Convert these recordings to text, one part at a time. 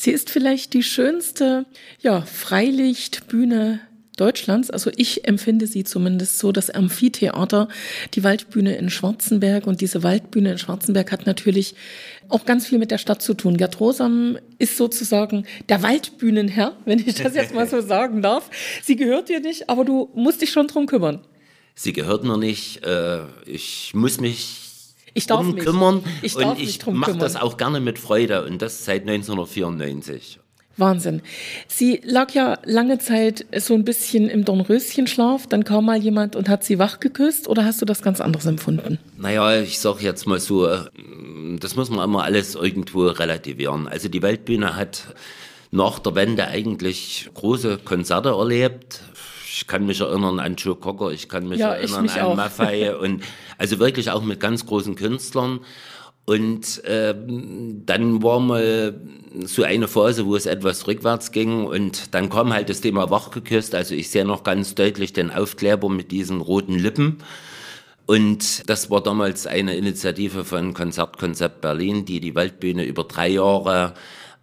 Sie ist vielleicht die schönste ja, Freilichtbühne Deutschlands. Also ich empfinde sie zumindest so, das Amphitheater, die Waldbühne in Schwarzenberg. Und diese Waldbühne in Schwarzenberg hat natürlich auch ganz viel mit der Stadt zu tun. Gerd Rosam ist sozusagen der Waldbühnenherr, wenn ich das jetzt mal so sagen darf. Sie gehört dir nicht, aber du musst dich schon drum kümmern. Sie gehört mir nicht. Äh, ich muss mich ich darf mich. kümmern Ich darf und ich mache das auch gerne mit Freude und das seit 1994. Wahnsinn. Sie lag ja lange Zeit so ein bisschen im Dornröschenschlaf, dann kam mal jemand und hat sie wach geküsst oder hast du das ganz anders empfunden? Naja, ich sag jetzt mal so, äh, das muss man immer alles irgendwo relativieren. Also die Weltbühne hat nach der Wende eigentlich große Konzerte erlebt. Ich kann mich erinnern an Joe Cocker, ich kann mich Ja, erinnern mich an auch. Maffei und also wirklich auch mit ganz großen Künstlern. Und ähm, dann war mal so eine Phase, wo es etwas rückwärts ging und dann kam halt das Thema Wachgeküsst. Also ich sehe noch ganz deutlich den Aufkleber mit diesen roten Lippen. Und das war damals eine Initiative von Konzertkonzept Berlin, die die Waldbühne über drei Jahre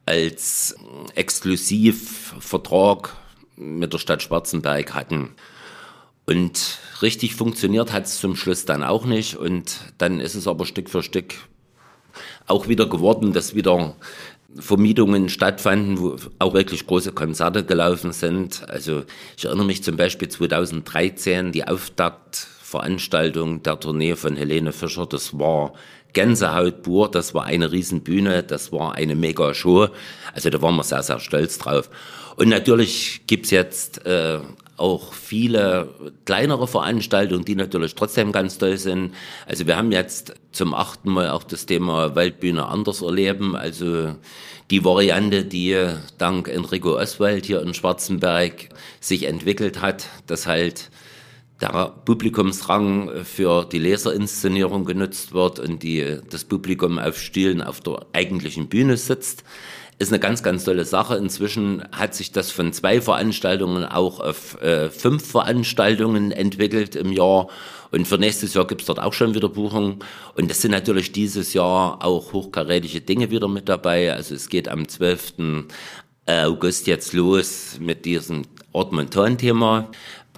als Exklusivvertrag mit der Stadt Schwarzenberg hatten. Und richtig funktioniert hat es zum Schluss dann auch nicht. Und dann ist es aber Stück für Stück auch wieder geworden, dass wieder Vermietungen stattfanden, wo auch wirklich große Konzerte gelaufen sind. Also ich erinnere mich zum Beispiel 2013, die Auftaktveranstaltung der Tournee von Helene Fischer, das war Gänsehaut pur, das war eine Riesenbühne, das war eine mega Show. Also da waren wir sehr, sehr stolz drauf. Und natürlich gibt's jetzt äh, auch viele kleinere Veranstaltungen, die natürlich trotzdem ganz toll sind. Also wir haben jetzt zum achten Mal auch das Thema Waldbühne anders erleben. Also die Variante, die dank Enrico Oswald hier in Schwarzenberg sich entwickelt hat, dass halt der Publikumsrang für die Leserinszenierung genutzt wird und die, das Publikum auf Stühlen auf der eigentlichen Bühne sitzt, ist eine ganz, ganz tolle Sache. Inzwischen hat sich das von zwei Veranstaltungen auch auf äh, fünf Veranstaltungen entwickelt im Jahr. Und für nächstes Jahr gibt's dort auch schon wieder Buchungen. Und es sind natürlich dieses Jahr auch hochkarätige Dinge wieder mit dabei. Also es geht am 12. August jetzt los mit diesem Ort-Montan-Thema.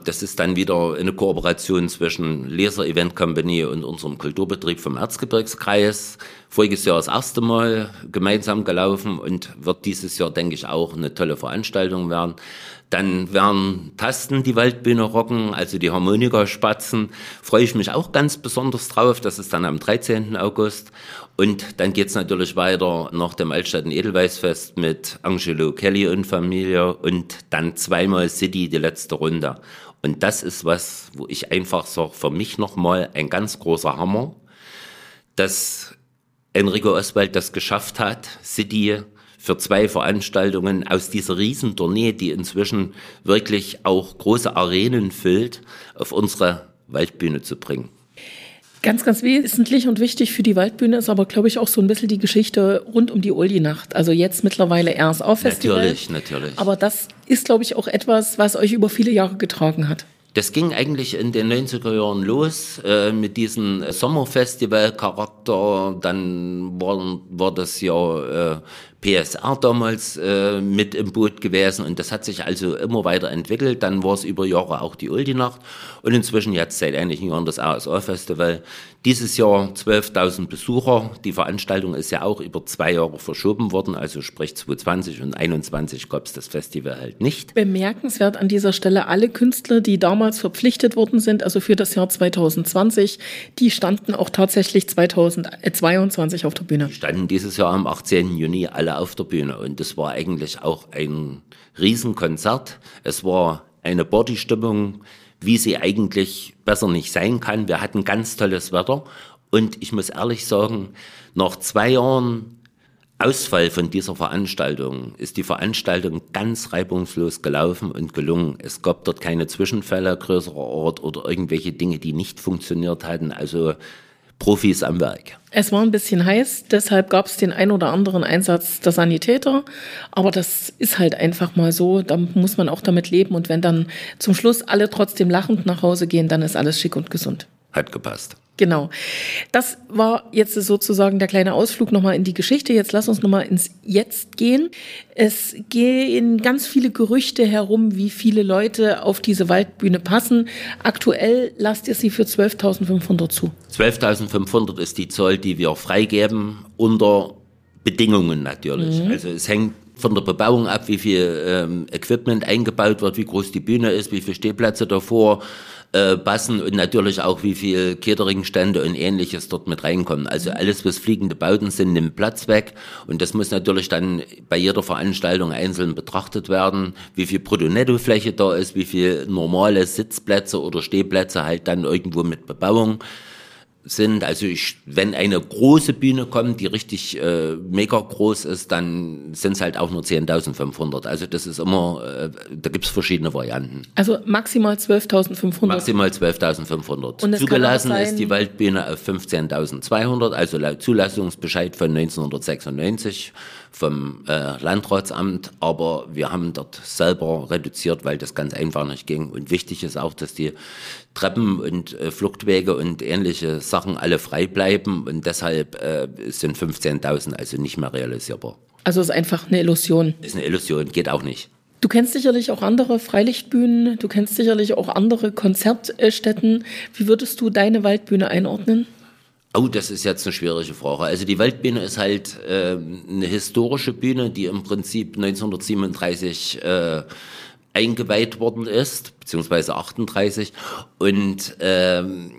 Das ist dann wieder eine Kooperation zwischen Leser Event Company und unserem Kulturbetrieb vom Erzgebirgskreis. Voriges Jahr das erste Mal gemeinsam gelaufen und wird dieses Jahr, denke ich, auch eine tolle Veranstaltung werden. Dann werden Tasten die Waldbühne rocken, also die Harmonika-Spatzen. Freue ich mich auch ganz besonders drauf. Das ist dann am 13. August. Und dann geht's natürlich weiter nach dem Altstadt- Edelweißfest mit Angelo Kelly und Familie und dann zweimal City, die letzte Runde. Und das ist was, wo ich einfach sage, für mich nochmal ein ganz großer Hammer, dass Enrico Oswald das geschafft hat, City für zwei Veranstaltungen aus dieser Riesentournee, die inzwischen wirklich auch große Arenen füllt, auf unsere Waldbühne zu bringen. Ganz, ganz wesentlich und wichtig für die Waldbühne ist aber, glaube ich, auch so ein bisschen die Geschichte rund um die Uldi-Nacht. Also jetzt mittlerweile RSA-Festival. Natürlich, natürlich. Aber das ist, glaube ich, auch etwas, was euch über viele Jahre getragen hat. Das ging eigentlich in den 90er Jahren los äh, mit diesem Sommerfestival-Charakter. Dann war, war das ja äh, PSR damals äh, mit im Boot gewesen und das hat sich also immer weiter entwickelt. Dann war es über Jahre auch die Uldi-Nacht und inzwischen jetzt seit einigen Jahren das RSA-Festival. Dieses Jahr 12.000 Besucher. Die Veranstaltung ist ja auch über zwei Jahre verschoben worden, also sprich 2020 und 2021 gab es das Festival halt nicht. Bemerkenswert an dieser Stelle, alle Künstler, die damals verpflichtet worden sind, also für das Jahr 2020, die standen auch tatsächlich 2022 auf der Bühne. Die standen dieses Jahr am 18. Juni alle auf der Bühne und das war eigentlich auch ein Riesenkonzert. Es war eine Partystimmung, wie sie eigentlich besser nicht sein kann. Wir hatten ganz tolles Wetter und ich muss ehrlich sagen, nach zwei Jahren Ausfall von dieser Veranstaltung ist die Veranstaltung ganz reibungslos gelaufen und gelungen. Es gab dort keine Zwischenfälle größerer Art oder irgendwelche Dinge, die nicht funktioniert hatten. Also Profis am Werk. Es war ein bisschen heiß, deshalb gab es den ein oder anderen Einsatz der Sanitäter. Aber das ist halt einfach mal so. Da muss man auch damit leben. Und wenn dann zum Schluss alle trotzdem lachend nach Hause gehen, dann ist alles schick und gesund. Hat gepasst. Genau. Das war jetzt sozusagen der kleine Ausflug nochmal in die Geschichte. Jetzt lass uns nochmal ins Jetzt gehen. Es gehen ganz viele Gerüchte herum, wie viele Leute auf diese Waldbühne passen. Aktuell lasst ihr sie für 12.500 zu. 12.500 ist die Zahl, die wir freigeben, unter Bedingungen natürlich. Mhm. Also es hängt von der Bebauung ab, wie viel ähm, Equipment eingebaut wird, wie groß die Bühne ist, wie viele Stehplätze davor äh, passen und natürlich auch, wie viel Cateringstände und ähnliches dort mit reinkommen. Also alles, was fliegende Bauten sind, nimmt Platz weg. Und das muss natürlich dann bei jeder Veranstaltung einzeln betrachtet werden, wie viel Brutto-Netto-Fläche da ist, wie viel normale Sitzplätze oder Stehplätze halt dann irgendwo mit Bebauung sind. Also ich, wenn eine große Bühne kommt, die richtig äh, mega groß ist, dann sind es halt auch nur 10.500. Also das ist immer, äh, da gibt's verschiedene Varianten. Also maximal 12.500? Maximal 12.500. Zugelassen ist die Waldbühne auf 15.200, also laut Zulassungsbescheid von 1996 vom äh, Landratsamt, aber wir haben dort selber reduziert, weil das ganz einfach nicht ging. Und wichtig ist auch, dass die Treppen und äh, Fluchtwege und ähnliche Sachen alle frei bleiben und deshalb äh, sind 15.000 also nicht mehr realisierbar. Also ist einfach eine Illusion. Ist eine Illusion, geht auch nicht. Du kennst sicherlich auch andere Freilichtbühnen, du kennst sicherlich auch andere Konzertstätten. Wie würdest du deine Waldbühne einordnen? Oh, das ist jetzt eine schwierige Frage. Also die Waldbühne ist halt äh, eine historische Bühne, die im Prinzip 1937 äh, eingeweiht worden ist, beziehungsweise 38. Und ähm,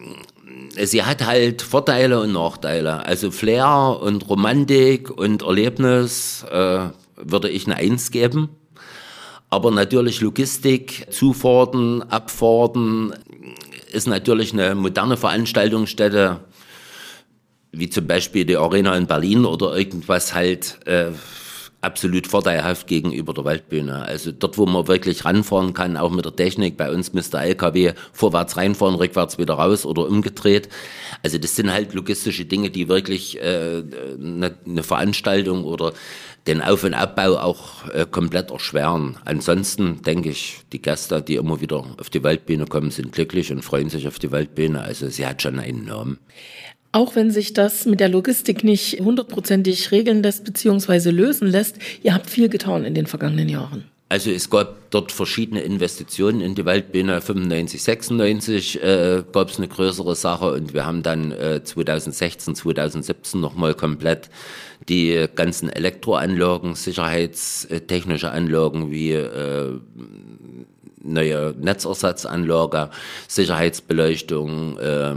sie hat halt Vorteile und Nachteile. Also Flair und Romantik und Erlebnis äh, würde ich eine Eins geben. Aber natürlich Logistik, Zufahrten, Abfahrten ist natürlich eine moderne Veranstaltungsstätte wie zum Beispiel die Arena in Berlin oder irgendwas halt äh, absolut vorteilhaft gegenüber der Waldbühne. Also dort, wo man wirklich ranfahren kann, auch mit der Technik, bei uns müsste LKW vorwärts reinfahren, rückwärts wieder raus oder umgedreht. Also das sind halt logistische Dinge, die wirklich äh, eine, Veranstaltung oder den Auf- und Abbau auch äh, komplett erschweren. Ansonsten denke ich, die Gäste, die immer wieder auf die Waldbühne kommen, sind glücklich und freuen sich auf die Waldbühne. Also sie hat schon einen Namen. Auch wenn sich das mit der Logistik nicht hundertprozentig regeln lässt bzw. lösen lässt, ihr habt viel getan in den vergangenen Jahren. Also es gab dort verschiedene Investitionen in die Waldbühne. 95, 96 äh, gab es eine größere Sache und wir haben dann äh, 2016, 2017 nochmal komplett die ganzen Elektroanlagen, sicherheitstechnische Anlagen wie äh, neue Netzersatzanlage, Sicherheitsbeleuchtung, äh,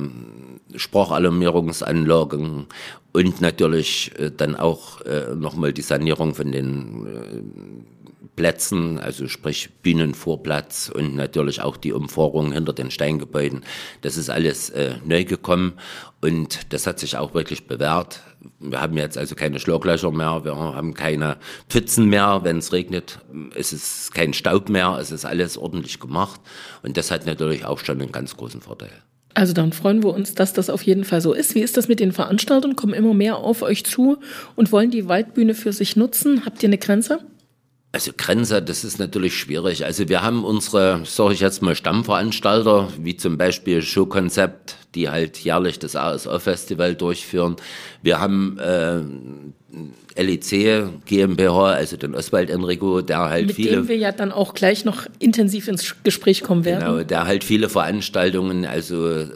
Sprachalarmierungsanlagen und natürlich äh, dann auch äh, nochmal die Sanierung von den äh, Plätzen, also sprich Bühnenvorplatz und natürlich auch die Umfahrung hinter den Steingebäuden. Das ist alles äh, neu gekommen und das hat sich auch wirklich bewährt. Wir haben jetzt also keine Schlaglöcher mehr, wir haben keine Pfützen mehr, wenn es regnet. Es ist kein Staub mehr, es ist alles ordentlich gemacht und das hat natürlich auch schon einen ganz großen Vorteil. Also dann freuen wir uns, dass das auf jeden Fall so ist. Wie ist das mit den Veranstaltern? Kommen immer mehr auf euch zu und wollen die Waldbühne für sich nutzen? Habt ihr eine Grenze? Also Grenze, das ist natürlich schwierig. Also wir haben unsere, sage ich jetzt mal, Stammveranstalter, wie zum Beispiel Showkonzept, die halt jährlich das ASO-Festival durchführen. Wir haben äh, LEC GmbH, also den Oswald Enrico, der halt Mit viele. Mit dem wir ja dann auch gleich noch intensiv ins Gespräch kommen werden. Genau, der halt viele Veranstaltungen, also äh,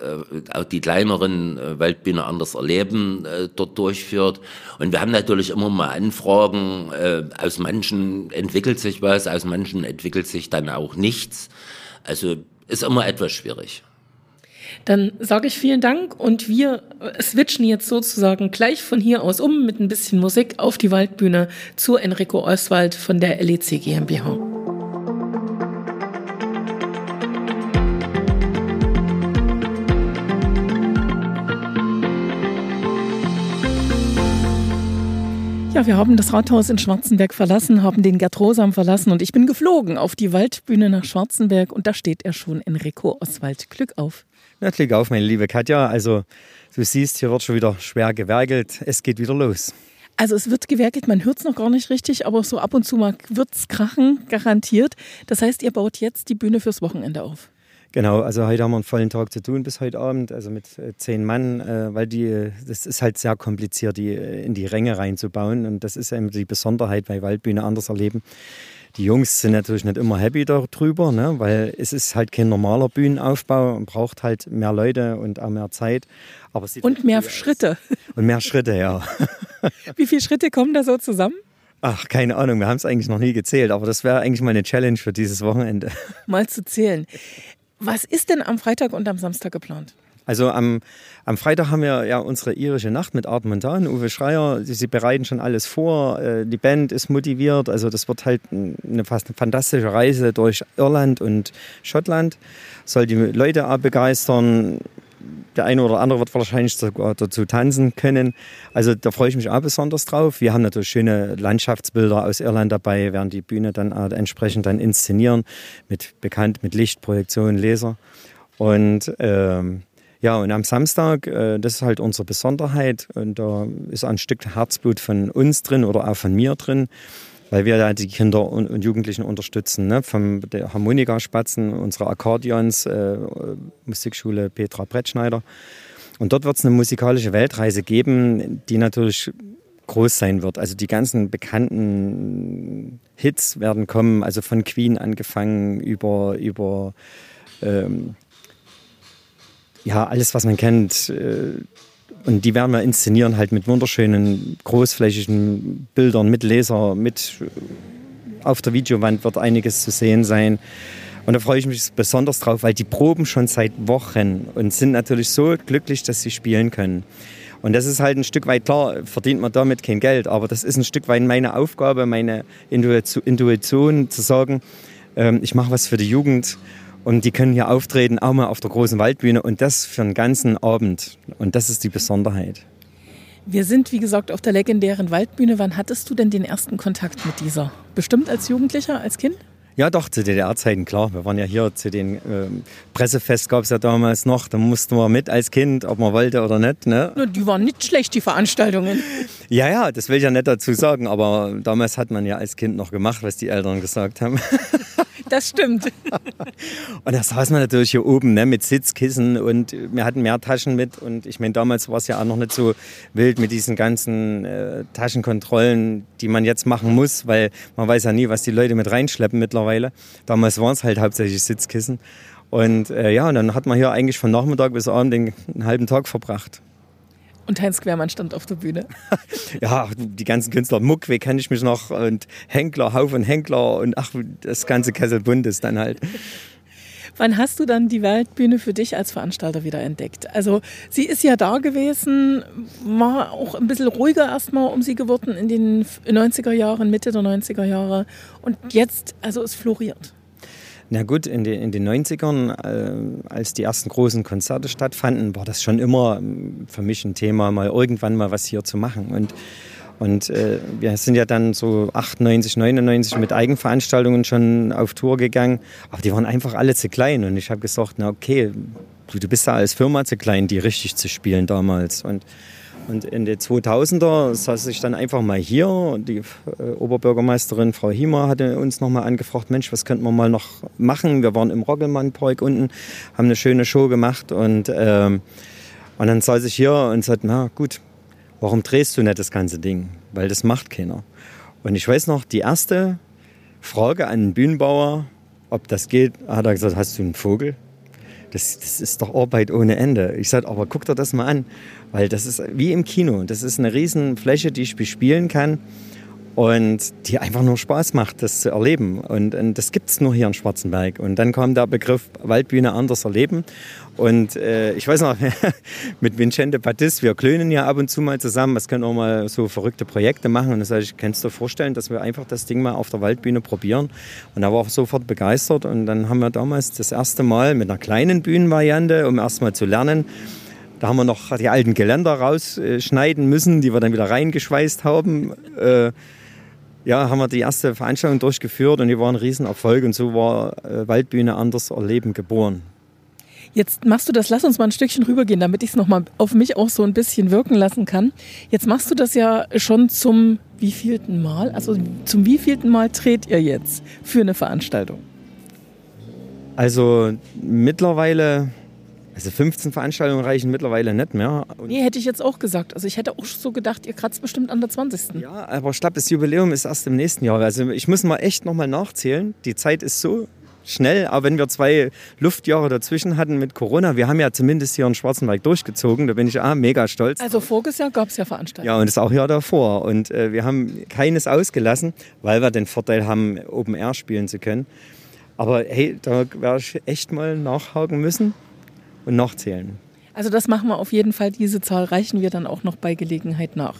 auch die kleineren äh, Waldbühne anders erleben, äh, dort durchführt. Und wir haben natürlich immer mal Anfragen, äh, aus manchen entwickelt sich was, aus manchen entwickelt sich dann auch nichts. Also ist immer etwas schwierig. Dann sage ich vielen Dank und wir switchen jetzt sozusagen gleich von hier aus um mit ein bisschen Musik auf die Waldbühne zu Enrico Oswald von der LEC GmbH. Ja, wir haben das Rathaus in Schwarzenberg verlassen, haben den Gerd Rosam verlassen und ich bin geflogen auf die Waldbühne nach Schwarzenberg und da steht er schon, Enrico Oswald. Glück auf. Na, Glück auf, meine liebe Katja. Also, du siehst, hier wird schon wieder schwer gewerkelt. Es geht wieder los. Also es wird gewerkelt, man hört es noch gar nicht richtig, aber so ab und zu mal wird es krachen, garantiert. Das heißt, ihr baut jetzt die Bühne fürs Wochenende auf. Genau, also heute haben wir einen vollen Tag zu tun bis heute Abend, also mit äh, zehn Mann, äh, weil die, das ist halt sehr kompliziert, die äh, in die Ränge reinzubauen. Und das ist eben die Besonderheit bei Waldbühne anders erleben. Die Jungs sind natürlich nicht immer happy darüber, ne? weil es ist halt kein normaler Bühnenaufbau und braucht halt mehr Leute und auch mehr Zeit. Aber und mehr Schritte. Und mehr Schritte, ja. Wie viele Schritte kommen da so zusammen? Ach, keine Ahnung, wir haben es eigentlich noch nie gezählt, aber das wäre eigentlich mal eine Challenge für dieses Wochenende. Mal zu zählen. Was ist denn am Freitag und am Samstag geplant? Also am, am Freitag haben wir ja unsere irische Nacht mit Art Montan, Uwe Schreier. Sie, sie, bereiten schon alles vor. Äh, die Band ist motiviert. Also das wird halt eine fast eine fantastische Reise durch Irland und Schottland. Soll die Leute auch begeistern der eine oder andere wird wahrscheinlich sogar dazu tanzen können. Also da freue ich mich auch besonders drauf. Wir haben natürlich schöne Landschaftsbilder aus Irland dabei, werden die Bühne dann entsprechend dann inszenieren, mit bekannt mit Licht, Projektion, Laser. Und ähm, ja, und am Samstag, äh, das ist halt unsere Besonderheit. Und da ist ein Stück Herzblut von uns drin oder auch von mir drin weil wir da die Kinder und, Jugendlichen unterstützen. Ne? Vom der Harmonika-Spatzen, unsere Akkordeons, äh, Musikschule Petra Brettschneider. Und dort wird es eine musikalische Weltreise geben, die natürlich groß sein wird. Also die ganzen bekannten Hits werden kommen, also von Queen angefangen über, über ähm, ja, alles, was man kennt. Äh, und die werden wir inszenieren halt mit wunderschönen, großflächigen Bildern, mit Laser, mit auf der Videowand wird einiges zu sehen sein. Und da freue ich mich besonders drauf, weil die proben schon seit Wochen und sind natürlich so glücklich, dass sie spielen können. Und das ist halt ein Stück weit klar, verdient man damit kein Geld, aber das ist ein Stück weit meine Aufgabe, meine Intuition zu sagen, ähm, ich mache was für die Jugend und die können hier auftreten, auch mal auf der großen Waldbühne und das für einen ganzen Abend. Und das ist die Besonderheit. Wir sind, wie gesagt, auf der legendären Waldbühne. Wann hattest du denn den ersten Kontakt mit dieser? Bestimmt als Jugendlicher, als Kind? Ja, doch, zu DDR-Zeiten, klar. Wir waren ja hier zu den äh, Pressefest, gab es ja damals noch. Da mussten wir mit als Kind, ob man wollte oder nicht. Ne? Die waren nicht schlecht, die Veranstaltungen. Ja, ja, das will ich ja nicht dazu sagen. Aber damals hat man ja als Kind noch gemacht, was die Eltern gesagt haben. Das stimmt. und da saß man natürlich hier oben ne, mit Sitzkissen und wir hatten mehr Taschen mit. Und ich meine, damals war es ja auch noch nicht so wild mit diesen ganzen äh, Taschenkontrollen, die man jetzt machen muss, weil man weiß ja nie, was die Leute mit reinschleppen mittlerweile. Damals waren es halt hauptsächlich Sitzkissen. Und äh, ja, und dann hat man hier eigentlich von Nachmittag bis Abend den, einen halben Tag verbracht. Und Heinz Quermann stand auf der Bühne. ja, die ganzen Künstler, Muckweg kenne ich mich noch und Henkler, Haufen Henkler und ach, das ganze Kessel bunt ist dann halt. Wann hast du dann die Weltbühne für dich als Veranstalter wieder entdeckt? Also sie ist ja da gewesen, war auch ein bisschen ruhiger erstmal um sie geworden in den 90er Jahren, Mitte der 90er Jahre und jetzt, also es floriert. Na gut, in, den, in den 90ern, äh, als die ersten großen Konzerte stattfanden, war das schon immer ähm, für mich ein Thema, mal irgendwann mal was hier zu machen. Und, und äh, wir sind ja dann so 98, 99 mit Eigenveranstaltungen schon auf Tour gegangen, aber die waren einfach alle zu klein. Und ich habe gesagt, na okay, du, du bist ja als Firma zu klein, die richtig zu spielen damals. Und und in den 2000er saß ich dann einfach mal hier die äh, Oberbürgermeisterin Frau Hiemer hatte uns nochmal angefragt, Mensch, was könnten wir mal noch machen? Wir waren im Roggelmann-Park unten, haben eine schöne Show gemacht und, ähm, und dann saß ich hier und sagte, na gut, warum drehst du nicht das ganze Ding? Weil das macht keiner. Und ich weiß noch, die erste Frage an den Bühnenbauer, ob das geht, hat er gesagt, hast du einen Vogel? Das, das ist doch Arbeit ohne Ende. Ich sage, aber guck dir das mal an, weil das ist wie im Kino. Das ist eine riesen Fläche, die ich bespielen kann und die einfach nur Spaß macht, das zu erleben. Und, und das gibt es nur hier in Schwarzenberg. Und dann kam der Begriff Waldbühne anders erleben. Und äh, ich weiß noch, mit Vincente Battis, wir klönen ja ab und zu mal zusammen, was können auch mal so verrückte Projekte machen. Und da sage ich, kannst du dir vorstellen, dass wir einfach das Ding mal auf der Waldbühne probieren? Und da war er sofort begeistert. Und dann haben wir damals das erste Mal mit einer kleinen Bühnenvariante, um erst mal zu lernen, da haben wir noch die alten Geländer rausschneiden müssen, die wir dann wieder reingeschweißt haben. Äh, ja, haben wir die erste Veranstaltung durchgeführt und die war ein Riesenerfolg und so war äh, Waldbühne anders erleben geboren. Jetzt machst du das, lass uns mal ein Stückchen rübergehen, damit ich es nochmal auf mich auch so ein bisschen wirken lassen kann. Jetzt machst du das ja schon zum wievielten Mal? Also zum wievielten Mal dreht ihr jetzt für eine Veranstaltung? Also mittlerweile, also 15 Veranstaltungen reichen mittlerweile nicht mehr. Und nee, hätte ich jetzt auch gesagt. Also ich hätte auch so gedacht, ihr kratzt bestimmt an der 20. Ja, aber ich glaube, das Jubiläum ist erst im nächsten Jahr. Also ich muss mal echt nochmal nachzählen. Die Zeit ist so schnell, aber wenn wir zwei Luftjahre dazwischen hatten mit Corona, wir haben ja zumindest hier in Schwarzenberg durchgezogen, da bin ich ah, mega stolz. Also voriges Jahr gab es ja Veranstaltungen. Ja, und das auch Jahr davor. Und äh, wir haben keines ausgelassen, weil wir den Vorteil haben, Open Air spielen zu können. Aber hey, da werde ich echt mal nachhaken müssen und nachzählen. Also das machen wir auf jeden Fall. Diese Zahl reichen wir dann auch noch bei Gelegenheit nach.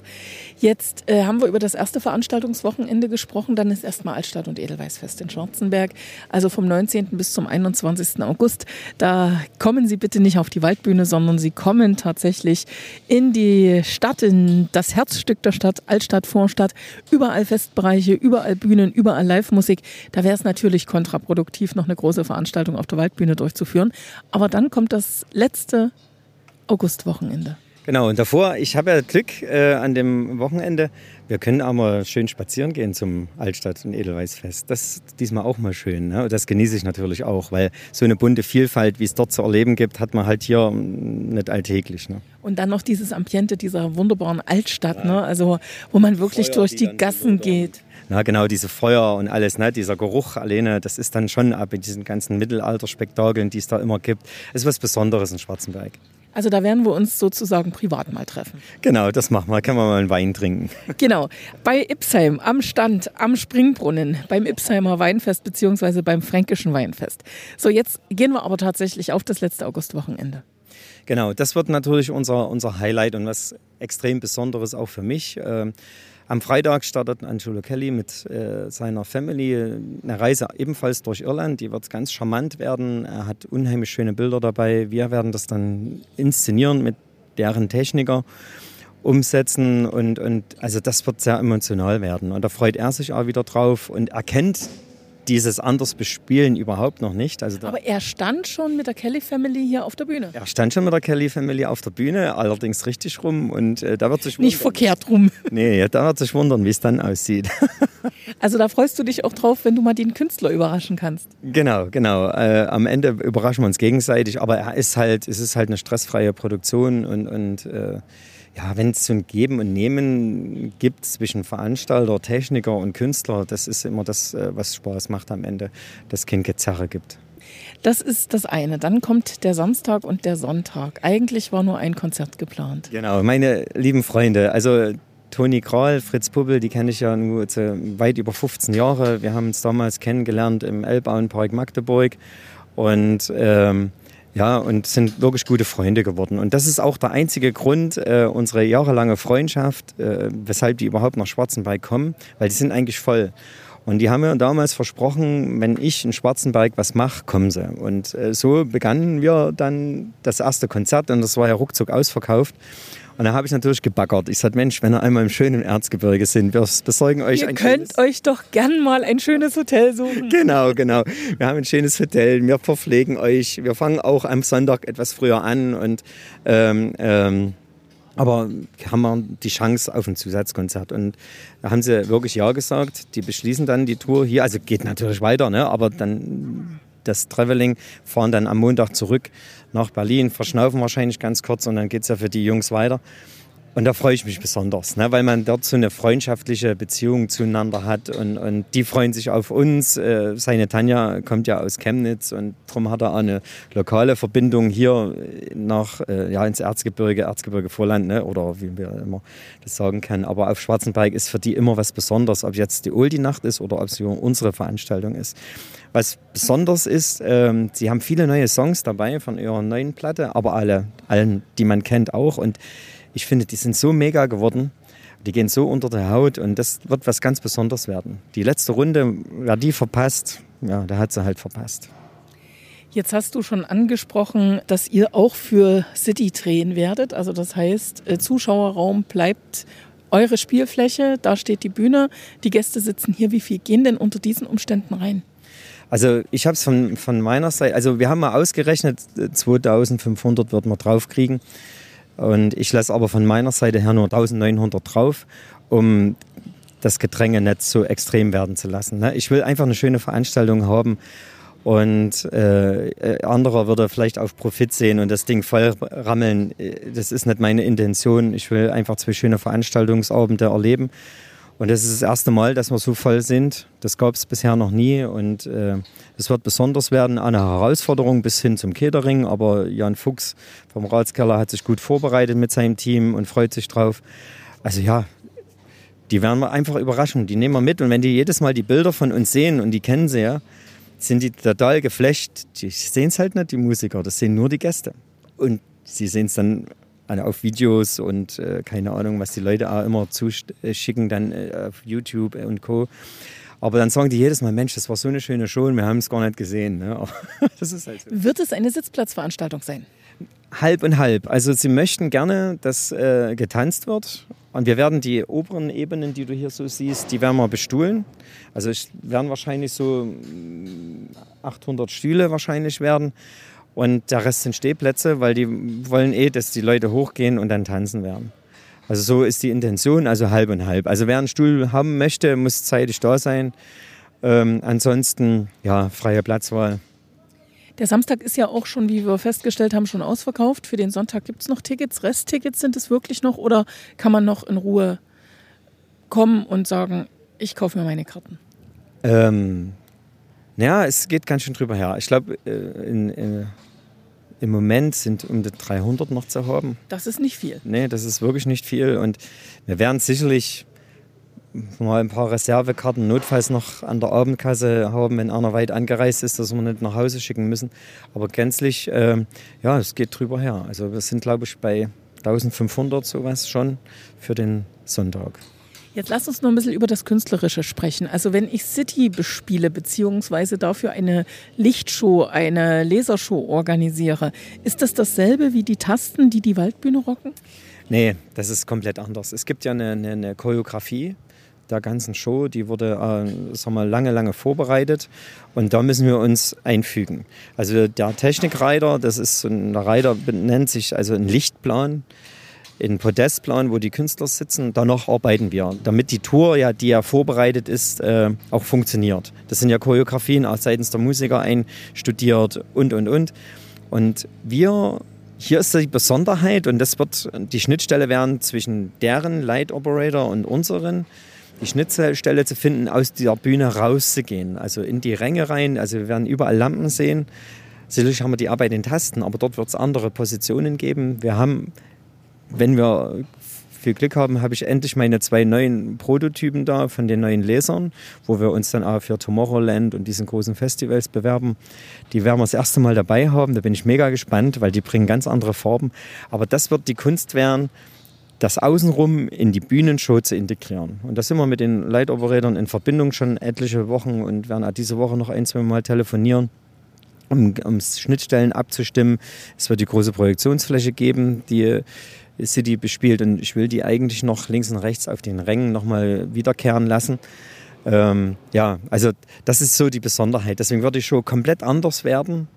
Jetzt äh, haben wir über das erste Veranstaltungswochenende gesprochen. Dann ist erstmal Altstadt- und Edelweißfest in Schwarzenberg. Also vom 19. bis zum 21. August. Da kommen Sie bitte nicht auf die Waldbühne, sondern Sie kommen tatsächlich in die Stadt, in das Herzstück der Stadt, Altstadt, Vorstadt. Überall Festbereiche, überall Bühnen, überall Live-Musik. Da wäre es natürlich kontraproduktiv, noch eine große Veranstaltung auf der Waldbühne durchzuführen. Aber dann kommt das letzte Augustwochenende. Genau, und davor, ich habe ja Glück äh, an dem Wochenende. Wir können auch mal schön spazieren gehen zum Altstadt- und Edelweißfest. Das ist diesmal auch mal schön. Ne? Das genieße ich natürlich auch, weil so eine bunte Vielfalt, wie es dort zu erleben gibt, hat man halt hier mm, nicht alltäglich. Ne? Und dann noch dieses Ambiente dieser wunderbaren Altstadt, ja. ne? also wo man wirklich Feuer, durch die, die Gassen geht. Na genau, diese Feuer und alles, ne? dieser Geruch alleine, das ist dann schon ab in diesen ganzen Mittelalterspektakeln, die es da immer gibt. Es ist was Besonderes in Schwarzenberg. Also da werden wir uns sozusagen privat mal treffen. Genau, das machen wir. Können wir mal einen Wein trinken. Genau. Bei Ipsheim am Stand am Springbrunnen beim Ipsheimer Weinfest bzw. beim Fränkischen Weinfest. So, jetzt gehen wir aber tatsächlich auf das letzte Augustwochenende. Genau, das wird natürlich unser, unser Highlight und was extrem Besonderes auch für mich. Ähm, am Freitag startet Angelo Kelly mit äh, seiner Family eine Reise ebenfalls durch Irland. Die wird ganz charmant werden. Er hat unheimlich schöne Bilder dabei. Wir werden das dann inszenieren mit deren Techniker umsetzen und, und also das wird sehr emotional werden und da freut er sich auch wieder drauf und erkennt dieses anders bespielen überhaupt noch nicht. Also Aber er stand schon mit der Kelly Family hier auf der Bühne. Er stand schon mit der Kelly Family auf der Bühne, allerdings richtig rum und äh, da wird sich wundern, nicht verkehrt rum. Nee, da wird sich wundern, wie es dann aussieht. also da freust du dich auch drauf, wenn du mal den Künstler überraschen kannst. Genau, genau. Äh, am Ende überraschen wir uns gegenseitig, aber er ist halt, es ist halt eine stressfreie Produktion und, und äh, ja, wenn es so ein Geben und Nehmen gibt zwischen Veranstalter, Techniker und Künstler, das ist immer das, äh, was Spaß macht am Ende, dass es kein Gezerre gibt. Das ist das eine. Dann kommt der Samstag und der Sonntag. Eigentlich war nur ein Konzert geplant. Genau, meine lieben Freunde, also Toni Kral, Fritz Pubbel, die kenne ich ja nur weit über 15 Jahre. Wir haben uns damals kennengelernt im Elbauenpark Magdeburg und ähm, ja, und sind wirklich gute Freunde geworden. Und das ist auch der einzige Grund, äh, unsere jahrelange Freundschaft, äh, weshalb die überhaupt nach Schwarzenberg kommen, weil die sind eigentlich voll. Und die haben mir damals versprochen, wenn ich in Schwarzenberg was mache, kommen sie. Und äh, so begannen wir dann das erste Konzert und das war ja ruckzuck ausverkauft. Und da habe ich natürlich gebaggert. Ich sagte, Mensch, wenn ihr einmal im schönen Erzgebirge sind, wir besorgen euch Ihr ein könnt euch doch gern mal ein schönes Hotel suchen. Genau, genau. Wir haben ein schönes Hotel, wir verpflegen euch. Wir fangen auch am Sonntag etwas früher an und ähm, ähm, aber haben wir die Chance auf ein Zusatzkonzert. Und da haben sie wirklich Ja gesagt. Die beschließen dann die Tour hier. Also geht natürlich weiter, ne? aber dann das Traveling, fahren dann am Montag zurück nach Berlin, verschnaufen wahrscheinlich ganz kurz und dann geht es ja für die Jungs weiter. Und da freue ich mich besonders, ne, weil man dort so eine freundschaftliche Beziehung zueinander hat und, und die freuen sich auf uns. Äh, seine Tanja kommt ja aus Chemnitz und darum hat er auch eine lokale Verbindung hier nach, äh, ja, ins Erzgebirge, Erzgebirge Vorland ne, oder wie wir immer das sagen können. Aber auf Schwarzenberg ist für die immer was Besonderes, ob jetzt die Oldie-Nacht ist oder ob es unsere Veranstaltung ist. Was besonders ist, ähm, sie haben viele neue Songs dabei von ihrer neuen Platte, aber alle, allen, die man kennt auch und ich finde, die sind so mega geworden. Die gehen so unter der Haut und das wird was ganz Besonderes werden. Die letzte Runde, wer die verpasst, ja, der hat sie halt verpasst. Jetzt hast du schon angesprochen, dass ihr auch für City drehen werdet. Also das heißt, äh, Zuschauerraum bleibt eure Spielfläche, da steht die Bühne, die Gäste sitzen hier. Wie viel gehen denn unter diesen Umständen rein? Also ich habe es von, von meiner Seite, also wir haben mal ausgerechnet, 2500 wird man draufkriegen. Und ich lasse aber von meiner Seite her nur 1900 drauf, um das Gedränge nicht so extrem werden zu lassen. Ne? Ich will einfach eine schöne Veranstaltung haben Und äh, äh, anderer würde vielleicht auf Profit sehen und das Ding voll rammeln. Das ist nicht meine Intention. Ich will einfach zwei schöne Veranstaltungsabende erleben. Und das ist das erste Mal, dass wir so voll sind. Das gab es bisher noch nie. Und äh, es wird besonders werden, eine Herausforderung bis hin zum Catering. Aber Jan Fuchs vom Ratskeller hat sich gut vorbereitet mit seinem Team und freut sich drauf. Also ja, die werden wir einfach überraschen. Die nehmen wir mit. Und wenn die jedes Mal die Bilder von uns sehen und die kennen sie ja, sind die total geflecht. Die sehen es halt nicht, die Musiker, das sehen nur die Gäste. Und sie sehen es dann auf Videos und äh, keine Ahnung, was die Leute auch immer zuschicken, dann äh, auf YouTube und Co. Aber dann sagen die jedes Mal, Mensch, das war so eine schöne Show und wir haben es gar nicht gesehen. Ne? das ist halt so. Wird es eine Sitzplatzveranstaltung sein? Halb und halb. Also sie möchten gerne, dass äh, getanzt wird. Und wir werden die oberen Ebenen, die du hier so siehst, die werden wir bestuhlen. Also es werden wahrscheinlich so 800 mm, Stühle wahrscheinlich werden. Und der Rest sind Stehplätze, weil die wollen eh, dass die Leute hochgehen und dann tanzen werden. Also so ist die Intention, also halb und halb. Also wer einen Stuhl haben möchte, muss zeitig da sein. Ähm, ansonsten, ja, freie Platzwahl. Der Samstag ist ja auch schon, wie wir festgestellt haben, schon ausverkauft. Für den Sonntag gibt es noch Tickets. Resttickets sind es wirklich noch oder kann man noch in Ruhe kommen und sagen, ich kaufe mir meine Karten? Ähm, ja, es geht ganz schön drüber her. Ich glaube, äh, im Moment sind um die 300 noch zu haben. Das ist nicht viel. Nee, das ist wirklich nicht viel. Und wir werden sicherlich mal ein paar Reservekarten notfalls noch an der Abendkasse haben, wenn einer weit angereist ist, dass wir nicht nach Hause schicken müssen. Aber gänzlich, äh, ja, es geht drüber her. Also wir sind, glaube ich, bei 1500 sowas schon für den Sonntag. Jetzt lass uns noch ein bisschen über das Künstlerische sprechen. Also wenn ich City bespiele, beziehungsweise dafür eine Lichtshow, eine Lasershow organisiere, ist das dasselbe wie die Tasten, die die Waldbühne rocken? Nee, das ist komplett anders. Es gibt ja eine, eine, eine Choreografie der ganzen Show, die wurde äh, sagen wir, lange, lange vorbereitet und da müssen wir uns einfügen. Also der Technikreiter, das ist ein Reiter nennt sich also ein Lichtplan in Podestplan, wo die Künstler sitzen. Danach arbeiten wir, damit die Tour, ja, die ja vorbereitet ist, äh, auch funktioniert. Das sind ja Choreografien auch seitens der Musiker einstudiert und, und, und. Und wir, hier ist die Besonderheit und das wird die Schnittstelle werden zwischen deren Light Operator und unseren die Schnittstelle zu finden, aus dieser Bühne rauszugehen, also in die Ränge rein. Also wir werden überall Lampen sehen. Sicherlich haben wir die Arbeit in Tasten, aber dort wird es andere Positionen geben. Wir haben wenn wir viel Glück haben, habe ich endlich meine zwei neuen Prototypen da von den neuen Lesern, wo wir uns dann auch für Tomorrowland und diesen großen Festivals bewerben. Die werden wir das erste Mal dabei haben. Da bin ich mega gespannt, weil die bringen ganz andere Farben. Aber das wird die Kunst werden, das Außenrum in die Bühnenshow zu integrieren. Und da sind wir mit den Leitoperatern in Verbindung schon etliche Wochen und werden auch diese Woche noch ein, zwei Mal telefonieren um, um Schnittstellen abzustimmen. Es wird die große Projektionsfläche geben, die City bespielt und ich will die eigentlich noch links und rechts auf den Rängen nochmal wiederkehren lassen. Ähm, ja, also das ist so die Besonderheit. Deswegen wird die Show komplett anders werden.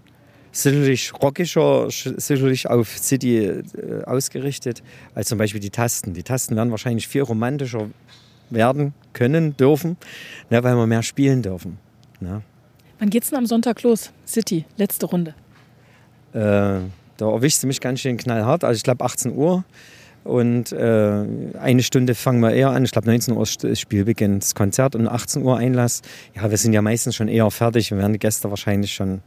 Sicherlich rockischer, sicherlich auf City äh, ausgerichtet als zum Beispiel die Tasten. Die Tasten werden wahrscheinlich viel romantischer werden können, dürfen, ne, weil wir mehr spielen dürfen. Ne. Wann geht's denn am Sonntag los? City, letzte Runde. Äh, da erwischt sie mich ganz schön knallhart. Also ich glaube 18 Uhr. Und äh, eine Stunde fangen wir eher an. Ich glaube 19 Uhr ist Spielbeginn, das Konzert und 18 Uhr Einlass. Ja, wir sind ja meistens schon eher fertig. Wir werden die Gäste wahrscheinlich schon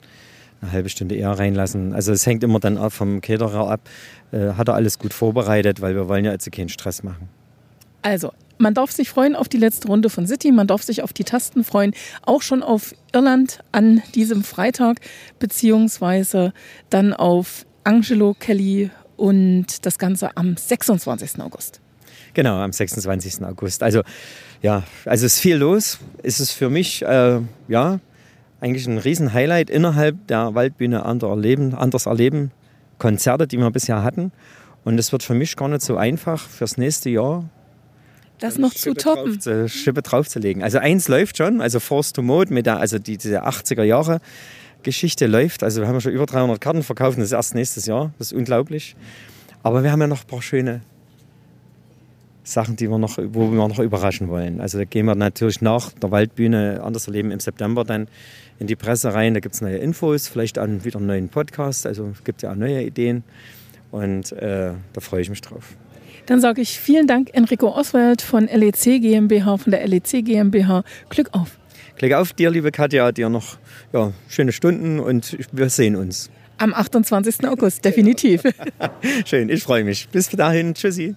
eine halbe Stunde eher reinlassen. Also es hängt immer dann auch vom Caterer ab. Äh, hat er alles gut vorbereitet, weil wir wollen ja also keinen Stress machen. Also, man darf sich freuen auf die letzte Runde von City, man darf sich auf die Tasten freuen, auch schon auf Irland an diesem Freitag, beziehungsweise dann auf Angelo Kelly und das Ganze am 26. August. Genau, am 26. August. Also ja, also es ist viel los. Es ist für mich äh, ja eigentlich ein Riesen-Highlight innerhalb der Waldbühne anders erleben, anders erleben. Konzerte, die wir bisher hatten. Und es wird für mich gar nicht so einfach fürs nächste Jahr. Das noch Schippe zu toppen. Drauf zu, Schippe draufzulegen. Also eins läuft schon, also Force to Mode mit der, also die, diese 80er Jahre Geschichte läuft. Also wir haben ja schon über 300 Karten verkauft, das ist erst nächstes Jahr. Das ist unglaublich. Aber wir haben ja noch ein paar schöne Sachen, die wir noch, wo wir noch überraschen wollen. Also da gehen wir natürlich nach der Waldbühne Anders Erleben im September dann in die Presse rein. Da gibt es neue Infos, vielleicht an wieder einen neuen Podcast. Also es gibt ja auch neue Ideen und äh, da freue ich mich drauf. Dann sage ich vielen Dank Enrico Oswald von LEC GmbH, von der LEC GmbH. Glück auf. Glück auf dir, liebe Katja, dir noch ja, schöne Stunden und wir sehen uns. Am 28. August, definitiv. Schön, ich freue mich. Bis dahin, tschüssi.